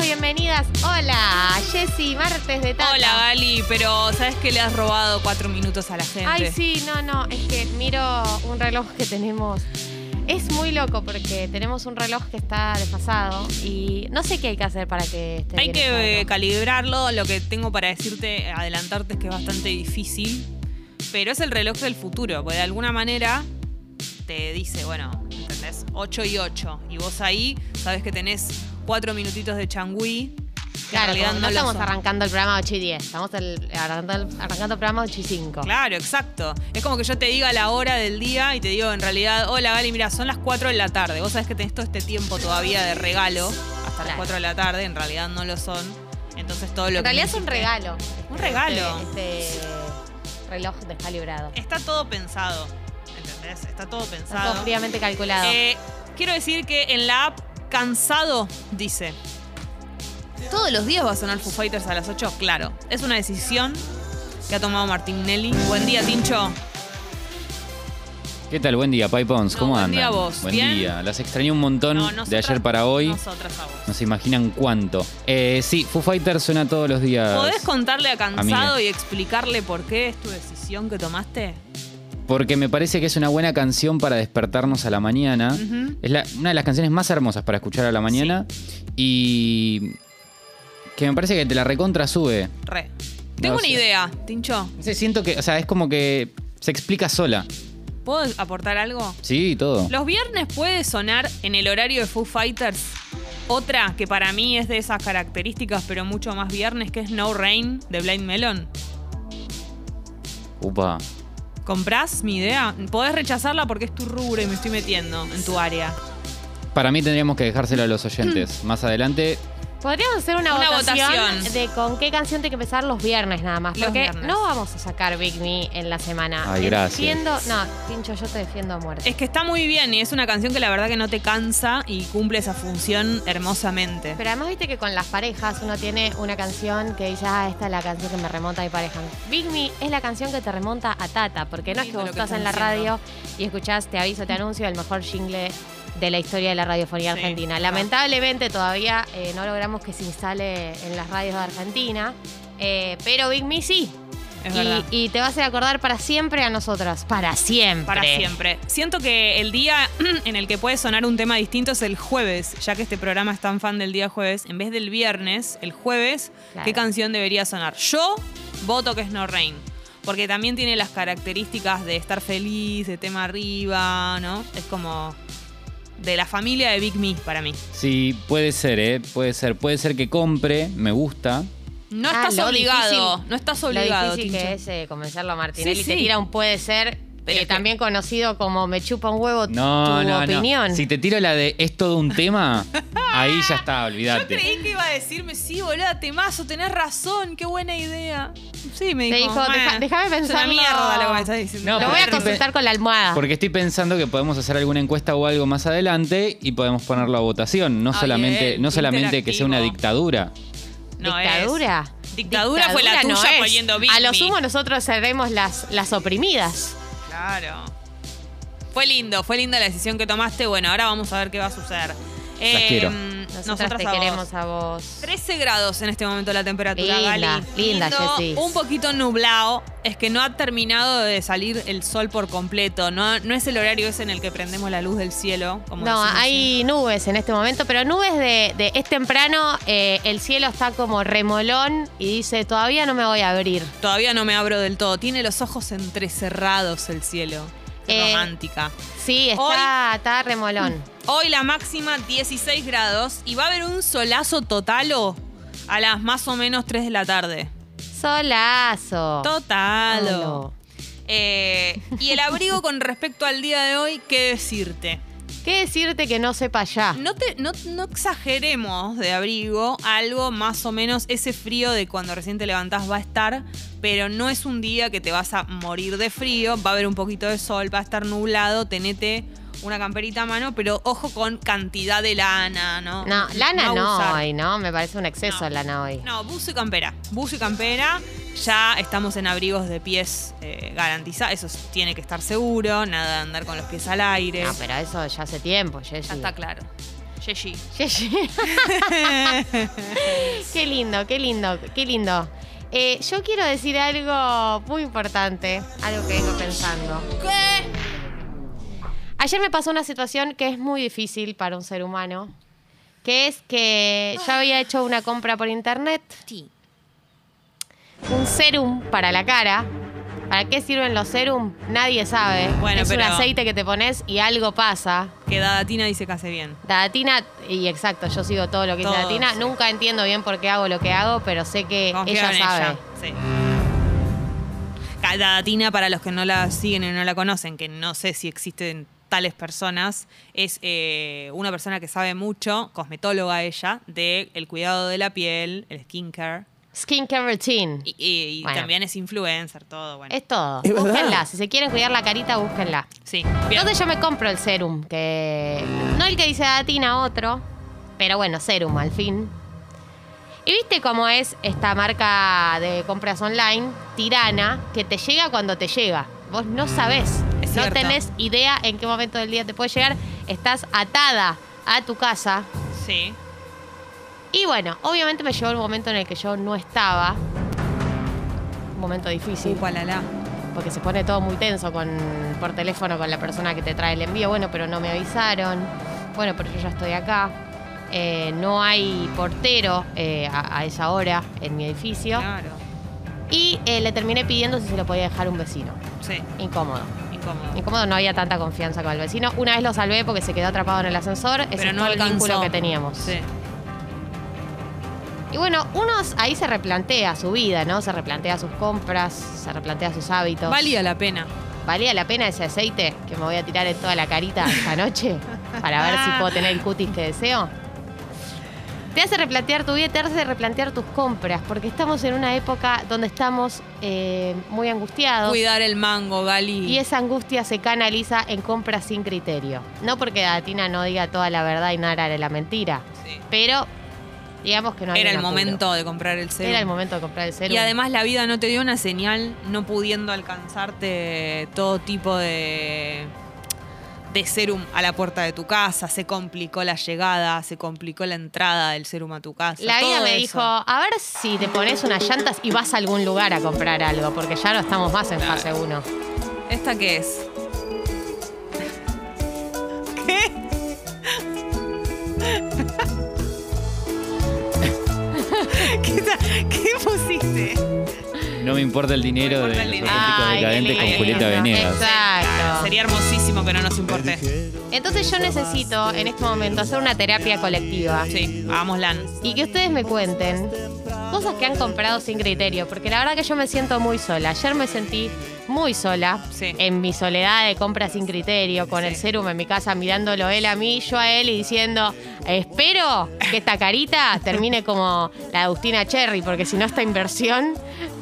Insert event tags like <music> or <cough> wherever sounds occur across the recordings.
bienvenidas. Hola, Jessy, martes de Tata. Hola Gali, pero ¿sabes que le has robado cuatro minutos a la gente? Ay, sí, no, no, es que miro un reloj que tenemos. Es muy loco porque tenemos un reloj que está desfasado y no sé qué hay que hacer para que esté Hay bien que eh, calibrarlo. Lo que tengo para decirte, adelantarte, es que es bastante difícil. Pero es el reloj del futuro, porque de alguna manera te dice, bueno, ¿entendés? 8 y 8. Y vos ahí sabes que tenés cuatro minutitos de changüí. en Claro, realidad no estamos son. arrancando el programa 8 y 10, estamos el- arrancando, el, arrancando el programa 8 y 5. Claro, exacto. Es como que yo te diga la hora del día y te digo en realidad, hola Gali, mira, son las 4 de la tarde. Vos sabés que tenés todo este tiempo todavía de regalo hasta las Claro. 4 de la tarde, en realidad no lo son. Entonces todo lo En que realidad me es un regalo. Un regalo. Este, este reloj descalibrado. Está todo pensado, ¿entendés? Está todo Está pensado. todo fríamente calculado. Eh, quiero decir que en la app Cansado dice, ¿todos los días va a sonar Foo Fighters a las 8? Claro, es una decisión que ha tomado Martín Nelly. Buen día, Tincho. ¿Qué tal? Buen día, Pai Pons. No, ¿Cómo buen andan? día a vos. Buen ¿Bien? día. Las extrañé un montón No, de ayer para hoy. Nosotras a vos. No se imaginan cuánto. Eh, sí, Foo Fighters suena todos los días. ¿Podés contarle a Cansado y explicarle por qué es tu decisión que tomaste? Porque me parece que es una buena canción para despertarnos a la mañana. Es la- una de las canciones más hermosas para escuchar a la mañana. Y que me parece que te la recontra sube. Re. Tengo una idea, Tincho. No sé, siento que, o sea, es como que se explica sola. ¿Puedo aportar algo? Sí, todo. Los viernes puede sonar en el horario de Foo Fighters otra que para mí es de esas características, pero mucho más viernes, que es No Rain de Blind Melon. Upa. ¿Comprás mi idea? Podés rechazarla porque es tu rubro y me estoy metiendo en tu área. Para mí tendríamos que dejárselo a los oyentes. <clears throat> Más adelante, Podríamos hacer una, Una votación, votación. de con qué canción tiene que empezar los viernes nada más. Los Porque viernes. no vamos a sacar Big Me en la semana. Ay, gracias. Defiendo, no, Tincho, yo te defiendo a muerte. Es que está muy bien y es una canción que la verdad que no te cansa y cumple esa función hermosamente. Pero además viste que con las parejas uno tiene una canción que dice, ah, esta es la canción que me remonta a mi pareja. Big Me es la canción que te remonta a Tata, porque no es que vos estás en la radio y escuchás, te aviso, te anuncio, el mejor jingle de la historia de la radiofonía Sí, argentina. Lamentablemente todavía eh, no logramos que se instale en las radios de Argentina, eh, pero Big Me sí. Es. Y, y te va a acordar para siempre a nosotras. Para siempre. Para siempre. Siento que el día <clears throat> en el que puede sonar un tema distinto es el jueves, ya que este programa es tan fan del día jueves. En vez del viernes, el jueves, Claro. ¿qué canción debería sonar? Yo voto que es No Rain. Porque también tiene las características de estar feliz, de tema arriba, ¿no? Es como de la familia de Big Me para mí. sí, puede ser, ¿eh? Puede ser. Puede ser que compre, me gusta. No Ah, estás lo obligado, difícil- no estás Lo obligado, difícil Tincho. que es eh, convencerlo a Martinelli. Sí, Te tira un puede ser, Pero eh, que- también conocido como me chupa un huevo No, tu no, opinión. no. Si te tiro la de es todo un tema, <laughs> ahí ya está, Yo olvídate. creí que iba a decirme, sí, boluda, temazo, tenés razón, qué buena idea. Sí, me Te dijo. dijo, "Deja- "Meh, déjame Es una pensarlo". mierda lo que me estás diciendo. No, Lo voy a porque- consultar con la almohada. Porque estoy pensando que podemos hacer alguna encuesta o algo más adelante y podemos ponerlo a votación. No Ah, solamente, bien, no solamente que sea una interactivo. dictadura. No es. ¿Dictadura? Dictadura fue la tuya es. poniendo Big A lo Me. sumo nosotros seremos las, las oprimidas. Claro. Fue lindo, fue linda la decisión que tomaste. Bueno, ahora vamos a ver qué va a suceder. Em, quiero. Nosotras nosotras te queremos a vos. 13 grados en este momento la temperatura, Linda, Gali. linda, Lindo, Jessy. Un poquito nublado. Es que no ha terminado de salir el sol por completo. No, no es el horario ese en el que prendemos la luz del cielo. Como No, hay nubes en este momento, pero nubes de, de es temprano, eh, el cielo está como remolón y dice, todavía no me voy a abrir. Todavía no me abro del todo. Tiene los ojos entrecerrados el cielo. Qué Eh, romántica. Sí, está, está remolón. <clears throat> Hoy la máxima 16 grados y va a haber un solazo totalo a las más o menos 3 de la tarde. Solazo. Totalo. Eh, y el abrigo con respecto al día de hoy, ¿qué decirte? ¿Qué decirte que no sepa ya? No, te, no, no exageremos de abrigo, algo más o menos ese frío de cuando recién te levantás va a estar, pero no es un día que te vas a morir de frío, va a haber un poquito de sol, va a estar nublado, tenete una camperita a mano, pero ojo con cantidad de lana, ¿no? No, lana no, hoy, ¿no? Me parece un exceso No. lana hoy. No, buzo y campera. Buzo y campera. Ya estamos en abrigos de pies eh, garantizados. Eso tiene que estar seguro. Nada de andar con los pies al aire. No, pero eso ya hace tiempo, Jessy. Ya está claro. Yeshi. Yeshi. <laughs> qué lindo, qué lindo, qué lindo. Eh, yo quiero decir algo muy importante, algo que vengo pensando. ¿Qué? Ayer me pasó una situación que es muy difícil para un ser humano, que es que yo había hecho una compra por internet, Sí. un serum para la cara. ¿Para qué sirven los serum? Nadie sabe. Bueno, es pero- un aceite que te pones y algo pasa. Que Dadatina dice que hace bien. Dadatina, y exacto, yo sigo todo lo que dice Dadatina. sí. Nunca entiendo bien por qué hago lo que hago, pero sé que Confío ella en sabe. ella. Sí. Dadatina, para los que no la siguen y no la conocen, que no sé si existen tales personas, es eh, una persona que sabe mucho, cosmetóloga ella, del el cuidado de la piel, el skincare. Skincare routine. Y, y- y Bueno. también es influencer, todo. Bueno. Es todo. Es verdad. Búsquenla. Si se quieren cuidar la carita, búsquenla. Sí. Bien. Entonces yo me compro el serum, que no el que dice Datina, otro, pero bueno, serum al fin. Y viste cómo es esta marca de compras online, Tirana, que te llega cuando te llega. Vos no sabés, Es no cierto. tenés idea en qué momento del día te puede llegar. Estás atada a tu casa. Sí. Y bueno, obviamente me llegó el momento en el que yo no estaba. Un momento difícil Upalala. porque se pone todo muy tenso con, por teléfono con la persona que te trae el envío. Bueno, pero no me avisaron. Bueno, pero yo ya estoy acá. Eh, no hay portero eh, a, a esa hora en mi edificio. Claro. Y eh, le terminé pidiendo si se lo podía dejar un vecino. Sí. Incómodo. Incómodo. Incómodo, no había tanta confianza con el vecino. Una vez lo salvé porque se quedó atrapado en el ascensor. Ese Pero es no todo el alcanzó. vínculo que teníamos. Sí. Y bueno, uno ahí se replantea su vida, ¿no? Se replantea sus compras, se replantea sus hábitos. Valía la pena. ¿Valía la pena ese aceite que me voy a tirar en toda la carita esta noche <laughs> para ver si puedo tener el cutis que deseo? Te hace replantear tu vida, te hace replantear tus compras, porque estamos en una época donde estamos eh, muy angustiados Cuidar el mango, Gali. y esa angustia se canaliza en compras sin criterio. No porque Datina no diga toda la verdad y nada de la mentira, Sí. pero digamos que no hay Era el apuro. momento de comprar el serum. Era el momento de comprar el serum. Y además la vida no te dio una señal, no pudiendo alcanzarte todo tipo de, de serum a la puerta de tu casa. Se complicó la llegada, se complicó la entrada del serum a tu casa. La vida me eso. dijo, a ver si te pones unas llantas y vas a algún lugar a comprar algo, porque ya no estamos más en fase 1. ¿Esta qué es? ¿Qué? <laughs> ¿Qué, ta- qué pusiste? No me importa el dinero de los dinero. auténticos decadentes con. Julieta Venegas. Exacto. Sería hermosísimo que no nos importe. Entonces yo necesito en este momento hacer una terapia colectiva Sí, hagámosla. y que ustedes me cuenten cosas que han comprado sin criterio, porque la verdad que yo me siento muy sola. Ayer me sentí muy sola Sí. en mi soledad de compras sin criterio, con el serum en mi casa mirándolo él a mí, yo a él y diciendo, espero que esta carita termine como la de Agustina Cherry, porque si no esta inversión,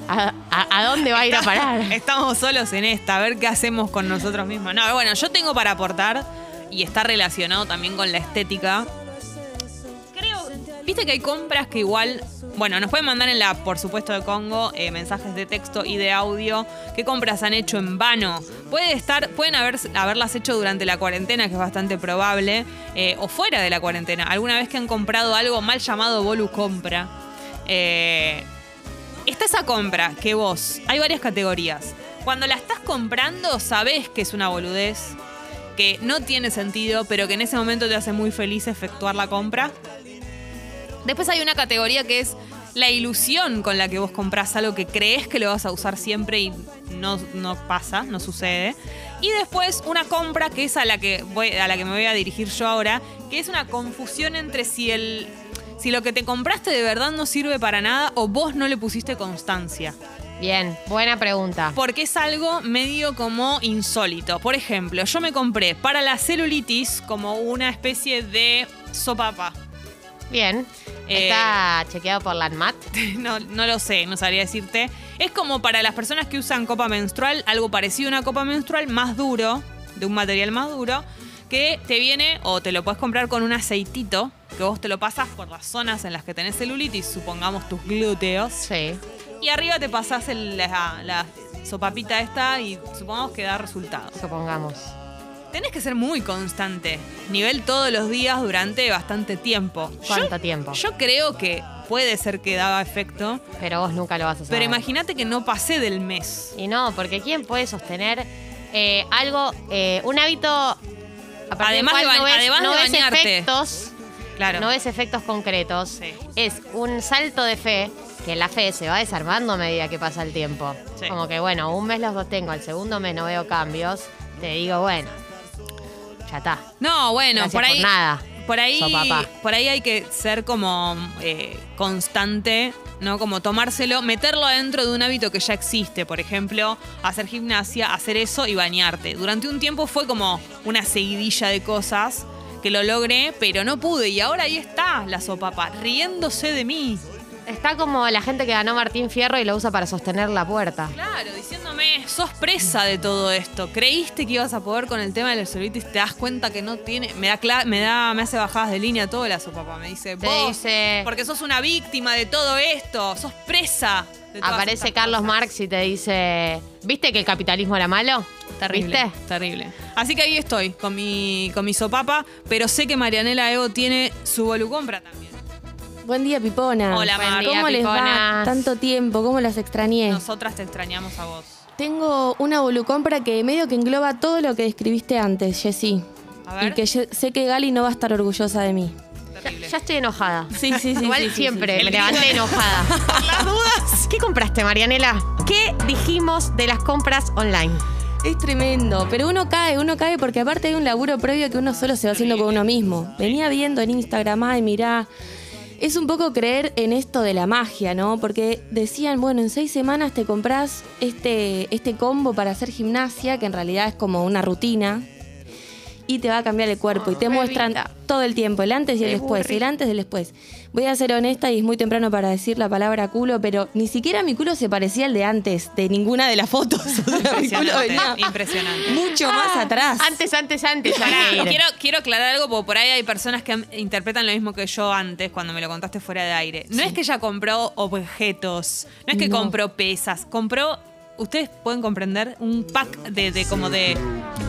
¿a, a- a dónde va a ir a parar? Estamos solos en esta, a ver qué hacemos con nosotros mismos. No, bueno, yo tengo para aportar y está relacionado también con la estética. Viste que hay compras que igual, bueno, nos pueden mandar en la, por supuesto, de Congo, eh, mensajes de texto y de audio. ¿Qué compras han hecho en vano? Puede estar, pueden haber, haberlas hecho durante la cuarentena, que es bastante probable, eh, o fuera de la cuarentena. Alguna vez que han comprado algo mal llamado Bolu Compra. Eh, está esa compra que vos, hay varias categorías. Cuando la estás comprando, sabés que es una boludez, que no tiene sentido, pero que en ese momento te hace muy feliz efectuar la compra. Después hay una categoría que es la ilusión con la que vos compras algo que crees que lo vas a usar siempre y no, no pasa, no sucede. Y después una compra que es a la que, voy, a la que me voy a dirigir yo ahora, que es una confusión entre si el... Si lo que te compraste de verdad no sirve para nada o vos no le pusiste constancia. Bien, buena pregunta. Porque es algo medio como insólito. Por ejemplo, yo me compré para la celulitis como una especie de sopapa. Bien. Eh, Está chequeado por la ANMAT. <laughs> No, no lo sé, no sabría decirte. Es como para las personas que usan copa menstrual, algo parecido a una copa menstrual más duro, de un material más duro, que te viene o te lo puedes comprar con un aceitito, que vos te lo pasas por las zonas en las que tenés celulitis, supongamos tus glúteos, Sí. y arriba te pasás el- la, la sopapita esta y supongamos que da resultado. Supongamos. Tenés que ser muy constante. Nivel todos los días durante bastante tiempo. ¿Cuánto Yo- tiempo? Yo creo que puede ser que daba efecto, Pero vos nunca lo vas a saber. pero imagínate que no pasé del mes. Y no, porque ¿quién puede sostener eh, algo, eh, un hábito... Además de no ves, además no de ves bañarte. efectos, Claro. no ves efectos concretos. Sí. Es un salto de fe que la fe se va desarmando a medida que pasa el tiempo. Sí. Como que, bueno, un mes los sostengo, al segundo mes no veo cambios. Te digo, bueno, ya está. No, bueno, Gracias por ahí. por nada. Por ahí, Sopapá. por ahí hay que ser como eh, constante, ¿no? Como tomárselo, meterlo adentro de un hábito que ya existe. Por ejemplo, hacer gimnasia, hacer eso y bañarte. Durante un tiempo fue como una seguidilla de cosas que lo logré, pero no pude. Y ahora ahí está la sopapa, riéndose de mí. Está como la gente que ganó Martín Fierro y lo usa para sostener la puerta. Claro, diciéndome, sos presa de todo esto. Creíste que ibas a poder con el tema de la celulitis, te das cuenta que no tiene. Me da, cla- me da, me hace bajadas de línea todo la sopapa. Me dice, Te vos, dice- porque sos una víctima de todo esto, sos presa. de todas Aparece Carlos cosas". Marx y te dice, ¿viste que el capitalismo era malo? Terrible, ¿Viste? terrible. Así que ahí estoy, con mi, con mi sopapa, pero sé que Marianela Ego tiene su volucompra también. Buen día, Pipona. Hola, Buen Mar. día, ¿Cómo les va? Piponas. Tanto tiempo, ¿cómo las extrañé? Nosotras te extrañamos a vos. Tengo una volucompra que medio que engloba todo lo que describiste antes, Jessy. A ver. Y que yo- sé que Gali no va a estar orgullosa de mí. Terrible. Ya estoy enojada. <laughs> Sí, sí, sí. Igual sí, sí, siempre sí, sí. me levanté enojada. <laughs> Por las dudas. ¿Qué compraste, Marianela? ¿Qué dijimos de las compras online? Es tremendo, pero uno cae, uno cae porque aparte hay un laburo previo que uno solo se va haciendo con uno mismo. Venía viendo en Instagram, ay, mirá. Es un poco creer en esto de la magia, ¿no? Porque decían, bueno, en seis semanas te compras este, este combo para hacer gimnasia, que en realidad es como una rutina, y te va a cambiar el cuerpo. y te muestran todo el tiempo, el antes y el Qué después, burri. el antes y el después. Voy a ser honesta y es muy temprano para decir la palabra culo, pero ni siquiera mi culo se parecía al de antes, de ninguna de las fotos. <laughs> Mi culo venía Impresionante. mucho más atrás. Antes, antes, antes. Quiero, quiero aclarar algo, porque por ahí hay personas que interpretan lo mismo que yo antes, cuando me lo contaste fuera de aire. No es que ella compró objetos, no es que No. compró pesas, compró, ustedes pueden comprender, un pack de, de como de...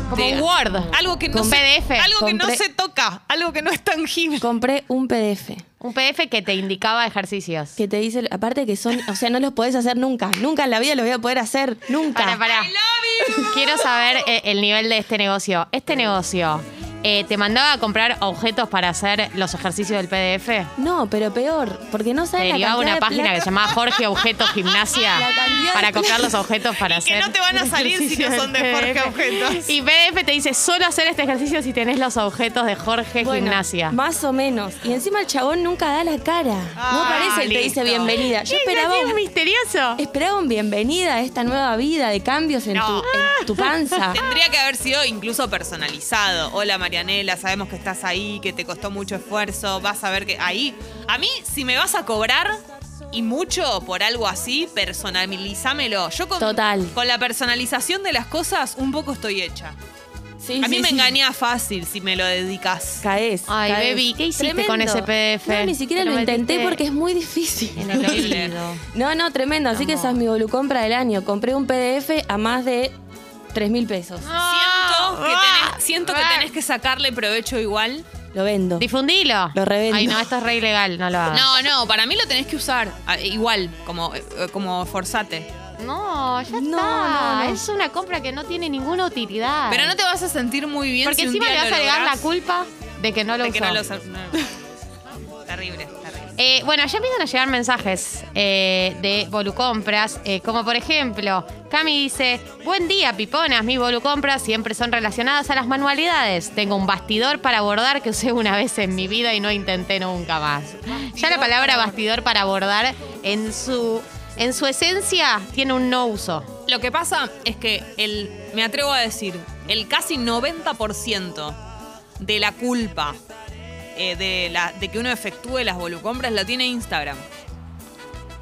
Como de- un Word. Algo que no Con se, PDF. Algo que no se toca, algo que no es tangible. Compré un PDF Un PDF que te indicaba ejercicios. que te dice, aparte que son, o sea, no los podés hacer nunca. Nunca en la vida los voy a poder hacer. Nunca. Para, para. Quiero saber eh, el nivel de este negocio. Este negocio, eh, ¿te mandaba a comprar objetos para hacer los ejercicios del PDF? No, pero peor, porque no Te sabes la derivaba cantidad una de página plata- que se llamaba Jorge Objeto Gimnasia <laughs> La para comprar los objetos para Y que hacer. no te van a salir si no son de Jorge. Objetos. Y PDF te dice solo hacer este ejercicio si tenés los objetos de Jorge Bueno, Gimnasia. Más o menos. Y encima el chabón nunca da la cara. no Ah, parece y te dice bienvenida. Yo ¿Qué? esperaba ¿Es un, misterioso? esperaba un bienvenida a esta nueva vida de cambios en, No. tu, en tu panza. <laughs> Tendría que haber sido incluso personalizado. Hola Marianela, sabemos que estás ahí, que te costó mucho esfuerzo, vas a ver que ahí. A mí, si me vas a cobrar y mucho por algo así, personalizámelo. Yo con, Total. con la personalización de las cosas un poco estoy hecha. Sí, a mí sí, me sí. engaña fácil si me lo dedicas. Caes. Ay, caes. baby, ¿qué hiciste Tremendo. con ese PDF? No, ni siquiera lo intenté porque es muy difícil. No, no, tremendo. Así que esa es mi volucompra del año. Compré un PDF a más de 3 mil pesos. Siento, que Ah. tenés, siento que tenés que sacarle provecho igual. Lo vendo. Difundilo. Lo revendo. Ay, no, esto es re ilegal, no lo hagas. No, no, para mí lo tenés que usar. Ah, Igual, como, eh, como forzate. No, ya No, está. no, no. Es una compra que no tiene ninguna utilidad. Pero no te vas a sentir muy bien Porque si un encima le día vas lo a agregar la lográs. culpa de que no lo De que usó. no lo no. Terrible, terrible. Eh, bueno, ya empiezan a llegar mensajes eh, de Volucompras, eh, como por ejemplo, Cami dice, buen día, piponas, mis Volucompras siempre son relacionadas a las manualidades. Tengo un bastidor para bordar que usé una vez en mi vida y no intenté nunca más. Ya la palabra bastidor para bordar en su, en su esencia tiene un no uso. Lo que pasa es que el, me atrevo a decir, el casi 90% de la culpa eh, de, la, de que uno efectúe las volucompras la tiene Instagram.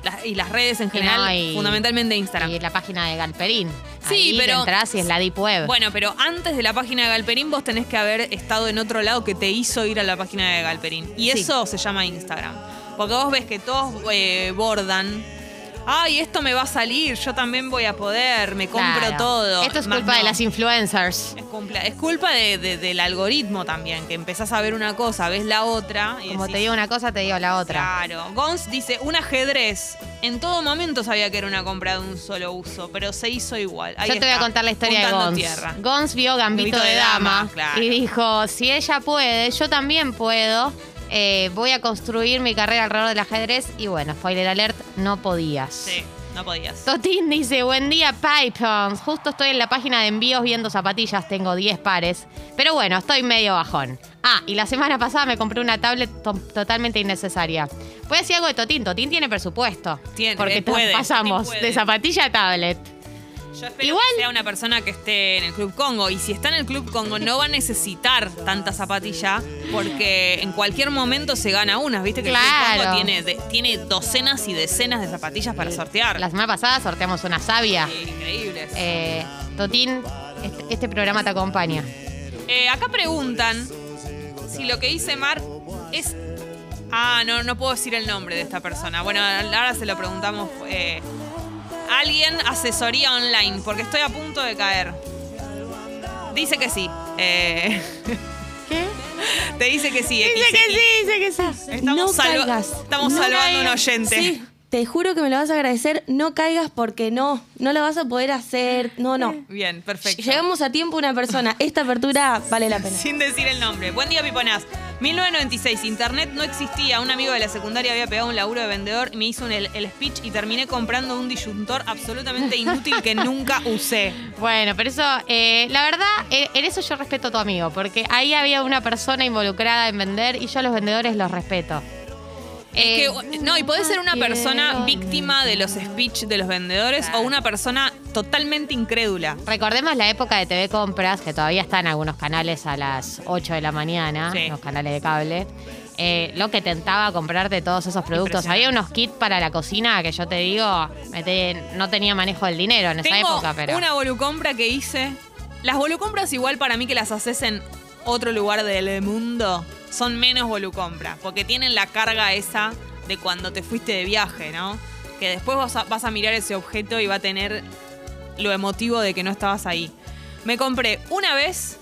Las- y las redes en general, no, y- fundamentalmente Instagram. Y la página de Galperín. Sí, Ahí pero- entras y es la Deep Web. Bueno, pero antes de la página de Galperín vos tenés que haber estado en otro lado que te hizo ir a la página de Galperín. Y Sí. eso se llama Instagram. Porque vos ves que todos eh, bordan ay, esto me va a salir, yo también voy a poder, me compro Claro. todo. Esto es Más culpa de las influencers. Es, culpa de- de- del algoritmo también, que empezás a ver una cosa, ves la otra. Y Como decís, te digo una cosa, te digo la otra. Claro. Gons dice, un ajedrez. En todo momento sabía que era una compra de un solo uso, pero se hizo igual. Ahí Yo te voy a contar la historia de Gons. tierra. Gons vio Gambito, Gambito de, de Dama, Dama, claro. y dijo, si ella puede, yo también puedo. Eh, voy a construir mi carrera alrededor del ajedrez. Y bueno, spoiler alert, no podías. Sí, no podías. Totín dice, buen día, Pipons. Justo estoy en la página de envíos viendo zapatillas, tengo 10 pares. Pero bueno, estoy medio bajón. Ah, y la semana pasada me compré una tablet to- totalmente innecesaria. Voy a decir algo de Totín. Totín tiene presupuesto. Tiene, porque puede, pasamos puede. de zapatilla a tablet. Yo espero Igual- que sea una persona que esté en el Club Congo. Y si está en el Club Congo, no va a necesitar tanta zapatilla, porque en cualquier momento se gana unas. Viste que el Claro. Club Congo tiene, de- tiene docenas y decenas de zapatillas para sortear. La semana pasada sorteamos una sabia. Sí, Increíbles. Eh, Totín, este, este programa te acompaña. Eh, acá preguntan si lo que dice Mar es. Ah, no, no puedo decir el nombre de esta persona. Bueno, ahora se lo preguntamos. eh, alguien asesoría online, porque estoy a punto de caer. Dice que sí. Eh, ¿Qué? te dice que sí. Dice X, que X. sí, dice que sí. Estamos, no salva- caigas. estamos No salvando a un oyente. Sí, te juro que me lo vas a agradecer. No caigas porque no. No lo vas a poder hacer. No, no. Bien, perfecto. Llegamos a tiempo una persona. Esta apertura vale la pena. Sin decir el nombre. Buen día, Piponás. 1996, internet no existía. Un amigo de la secundaria había pegado un laburo de vendedor y me hizo un- el, el speech y terminé comprando un disyuntor absolutamente <laughs> inútil que nunca usé. Bueno, pero eso, eh, la verdad, eh, en eso yo respeto a tu amigo, porque ahí había una persona involucrada en vender y yo a los vendedores los respeto. Que- no, y puede ser una persona víctima de los speech de los vendedores o una persona totalmente incrédula. Recordemos la época de TV Compras, que todavía están algunos canales a las 8 de la mañana, Sí. los canales de cable. eh, lo que tentaba comprarte todos esos productos. Había unos kits para la cocina que yo te digo, me te- no tenía manejo del dinero en esa Tengo época, pero. una volucompra que hice. Las volucompras igual para mí que las haces en otro lugar del mundo son menos volucompra, porque tienen la carga esa de cuando te fuiste de viaje, ¿no? Que después vas a, vas a mirar ese objeto y va a tener lo emotivo de que no estabas ahí. Me compré una vez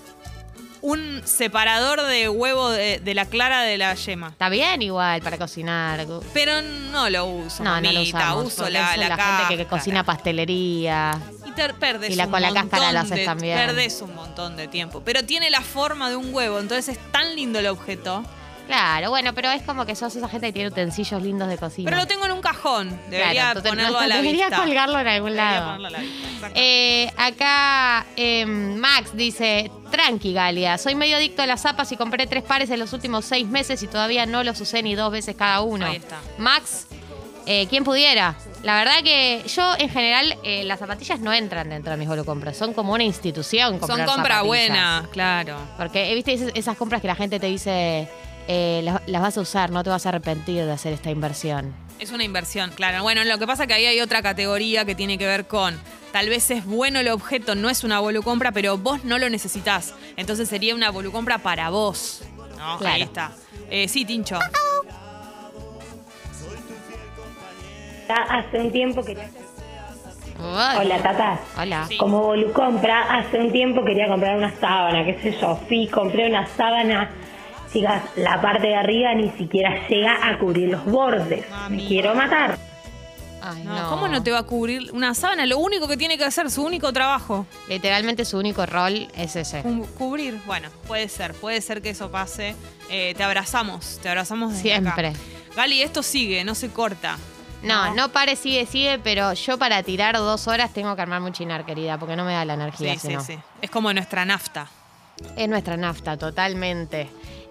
un separador de huevo de, de la clara de la yema. Está bien igual para cocinar. Pero no lo uso, No, no lo usamos. uso la, la, la gente que, cocina pastelería. Y te perdes Y la- un con la cáscara lo haces también. Perdés un montón de tiempo. Pero tiene la forma de un huevo, entonces es tan lindo el objeto. Claro, bueno, pero es como que sos esa gente que tiene utensilios lindos de cocina. Pero lo tengo en un cajón. Debería Claro, ponerlo a la debería vista. colgarlo en algún Debería lado. ponerlo a la vista. Eh, acá eh, Max dice, tranqui Galia, soy medio adicto a las zapas y compré tres pares en los últimos seis meses y todavía no los usé ni dos veces cada uno. Ahí está. Max, eh, ¿quién pudiera? La verdad que yo en general eh, las zapatillas no entran dentro de mis compras, son como una institución. Son comprar compra zapatillas. buena, claro. Porque, eh, viste, esas, esas compras que la gente te dice, eh, las, las vas a usar, no te vas a arrepentir de hacer esta inversión. Es una inversión, claro. Bueno, lo que pasa es que ahí hay otra categoría que tiene que ver con. Tal vez es bueno el objeto, no es una volucompra, pero vos no lo necesitas. Entonces sería una volucompra para vos. ¿no? Claro. Ahí está. Eh, sí, Tincho. Hace un tiempo quería... Ay. Hola, Tata. Hola. Sí. Como Volucompra, hace un tiempo quería comprar una sábana, qué sé yo. Fui, compré una sábana. Chicas, la parte de arriba ni siquiera llega a cubrir los bordes. Me quiero matar. Ay, No, no. ¿Cómo no te va a cubrir una sábana? Lo único que tiene que hacer, su único trabajo. Literalmente su único rol es ese. Cu- Cubrir. Bueno, puede ser, puede ser que eso pase. Eh, te abrazamos, te abrazamos desde Siempre. acá. Gali, esto sigue, no se corta. No, no pare, sigue, sigue, pero yo para tirar dos horas tengo que armarme un chinar, querida, porque no me da la energía. Sí, sí, sí. Es como nuestra nafta. Es nuestra nafta, totalmente.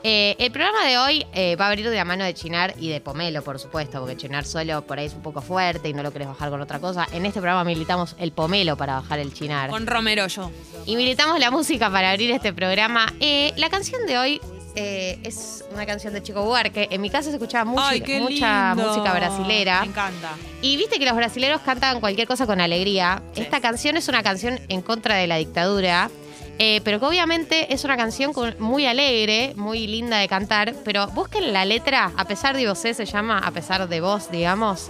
Eh, el programa de hoy eh, va a abrir de la mano de Chinar y de Pomelo, por supuesto, porque Chinar solo por ahí es un poco fuerte y no lo querés bajar con otra cosa. En este programa militamos el Pomelo para bajar el Chinar. Con Romero yo. Y militamos la música para abrir este programa. Eh, la canción de hoy eh, es una canción de Chico Buarque. En mi casa se escuchaba Ay, qué mucha música brasilera. Me encanta. Y viste que los brasileros cantan cualquier cosa con alegría. Sí. Esta canción es una canción en contra de la dictadura, eh, pero que obviamente es una canción con- muy alegre, muy linda de cantar. Pero busquen la letra, a pesar de vos, se llama, a pesar de vos, digamos.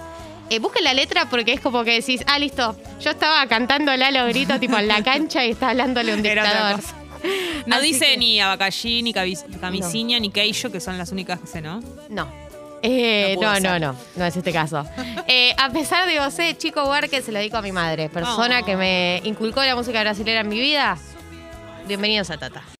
Eh, busquen la letra porque es como que decís, ah, listo, yo estaba cantando Lalo Grito tipo en la <laughs> cancha y está hablándole un dictador. <laughs> No Así dice que- ni abacallí, ni camisinha, ni queijo, que son las únicas que sé, ¿no? No. Eh, No no, no, no, no es este caso. <laughs> Eh, a pesar de vos, Chico Huarque se lo dedico a mi madre, persona Oh. que me inculcó la música brasileña en mi vida. Bienvenidos a Tata.